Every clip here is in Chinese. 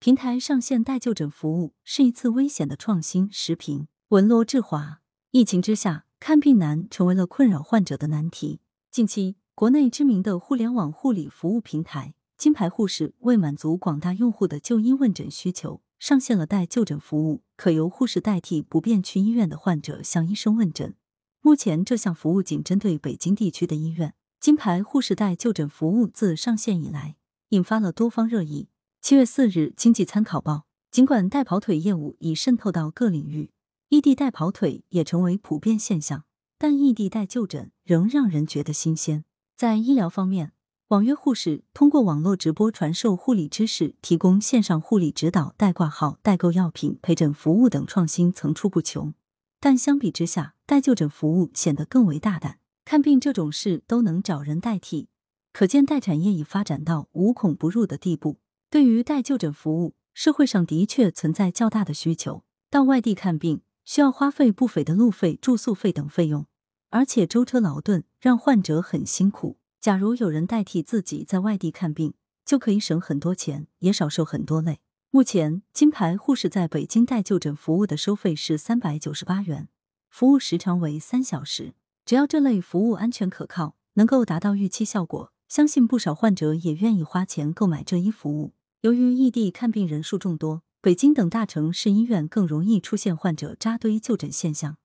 平台上线代就诊服务是一次危险的创新。时评：文罗志华。疫情之下，看病难成为了困扰患者的难题。近期，国内知名的互联网护理服务平台金牌护士为满足广大用户的就医问诊需求，上线了代就诊服务，可由护士代替不便去医院的患者向医生问诊。目前，这项服务仅针对北京地区的医院。金牌护士代就诊服务自上线以来，引发了多方热议。七月四日，《经济参考报》：尽管代跑腿业务已渗透到各领域，异地代跑腿也成为普遍现象，但异地代就诊仍让人觉得新鲜。在医疗方面，网约护士通过网络直播传授护理知识，提供线上护理指导、代挂号、代购药品、陪诊服务等创新层出不穷。但相比之下，代就诊服务显得更为大胆，看病这种事都能找人代替，可见代产业已发展到无孔不入的地步。对于代就诊服务，社会上的确存在较大的需求。到外地看病需要花费不菲的路费、住宿费等费用，而且舟车劳顿，让患者很辛苦。假如有人代替自己在外地看病，就可以省很多钱，也少受很多累。目前，金牌护士在北京代就诊服务的收费是三百九十八元，服务时长为三小时。只要这类服务安全可靠，能够达到预期效果，相信不少患者也愿意花钱购买这一服务。由于异地看病人数众多，北京等大城市医院更容易出现患者扎堆就诊现象。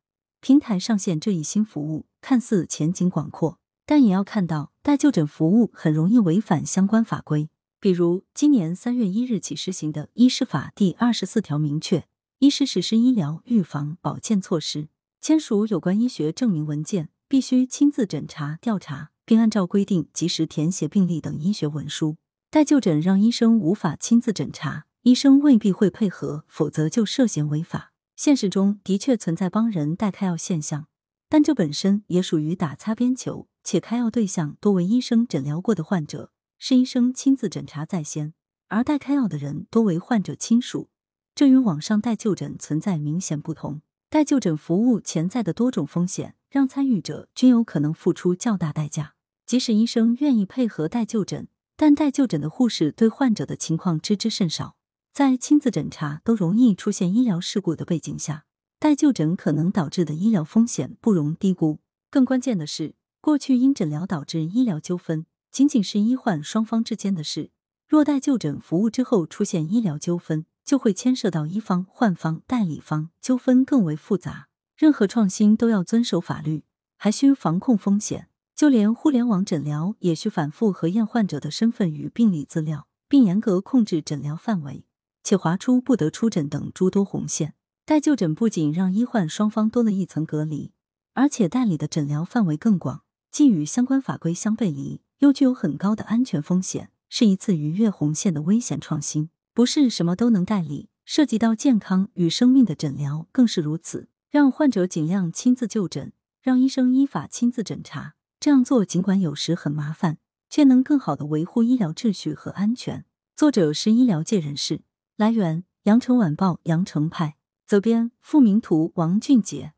平台上线这一新服务，看似前景广阔，但也要看到代就诊服务很容易违反相关法规。比如，今年三月一日起施行的《医师法》第二十四条明确，医师实施医疗、预防、保健措施，签署有关医学证明文件，必须亲自诊查、调查，并按照规定及时填写病历等医学文书。代就诊让医生无法亲自诊查，医生未必会配合，否则就涉嫌违法。现实中的确存在帮人代开药现象，但这本身也属于打擦边球，且开药对象多为医生诊疗过的患者，是医生亲自诊查在先，而代开药的人多为患者亲属，这与网上代就诊存在明显不同。代就诊服务潜在的多种风险，让参与者均有可能付出较大代价。即使医生愿意配合代就诊，但代就诊的护士对患者的情况知之甚少，在亲自诊查都容易出现医疗事故的背景下，代就诊可能导致的医疗风险不容低估。更关键的是，过去因诊疗导致医疗纠纷仅仅是医患双方之间的事，若代就诊服务之后出现医疗纠纷，就会牵涉到医方、患方、代理方，纠纷更为复杂。任何创新都要遵守法律，还需防控风险。就连互联网诊疗也需反复核验患者的身份与病历资料，并严格控制诊疗范围，且划出不得出诊等诸多红线。代就诊不仅让医患双方多了一层隔离，而且代理的诊疗范围更广，既与相关法规相背离，又具有很高的安全风险，是一次逾越红线的危险创新。不是什么都能代理，涉及到健康与生命的诊疗更是如此。让患者尽量亲自就诊，让医生依法亲自诊查。这样做尽管有时很麻烦，却能更好的维护医疗秩序和安全。作者是医疗界人士。来源：羊城晚报羊城派。责编：付明图，王俊杰。